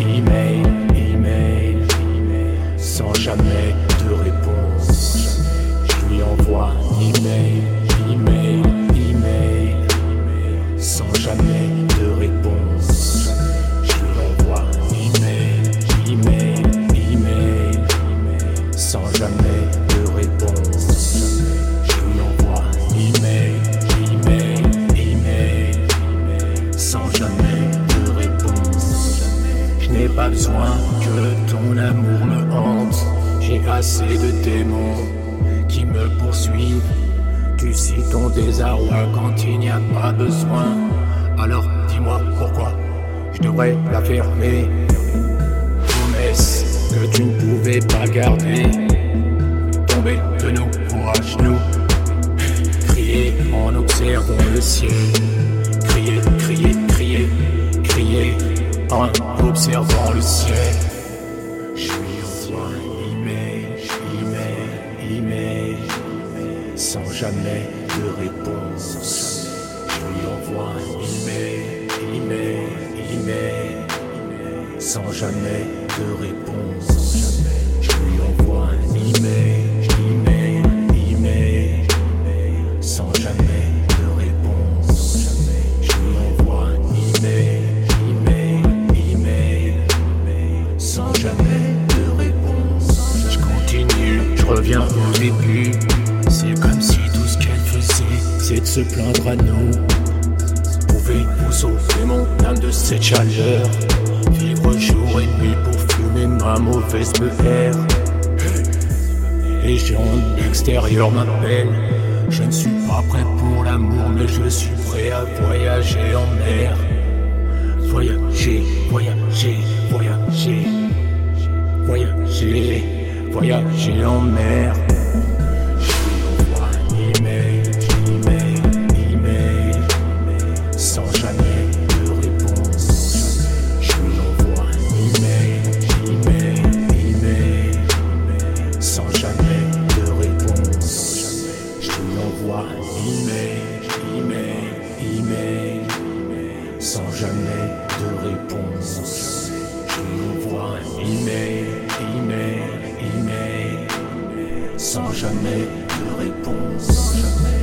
email, email, email, sans jamais pas besoin que ton amour me hante. J'ai assez de démons qui me poursuivent. Tu cites ton désarroi quand il n'y a pas besoin. Alors dis-moi pourquoi je devrais la fermer. Promesse que tu ne pouvais pas garder. Tomber de nous pour à genoux. Crier en observant le ciel. Crier, crier, crier, crier en observant le ciel. Je lui envoie email, email, email, sans jamais de réponse. Je lui envoie email, email, email, sans jamais de réponse. Je au début. C'est comme si tout ce qu'elle faisait, c'est de se plaindre à nous. Pouvez-vous sauver mon âme de cette chaleur? Vivre jour et nuit pour fumer ma mauvaise BR Les gens de l'extérieur m'appellent. Je ne suis pas prêt pour l'amour Mais je suis prêt à voyager en mer. Voyager, voyager, voyager. Voyager, voyager en mer Je lui envoie un email, email, email sans jamais de réponse. Je lui envoie un email, email, jamais de réponse. Sans jamais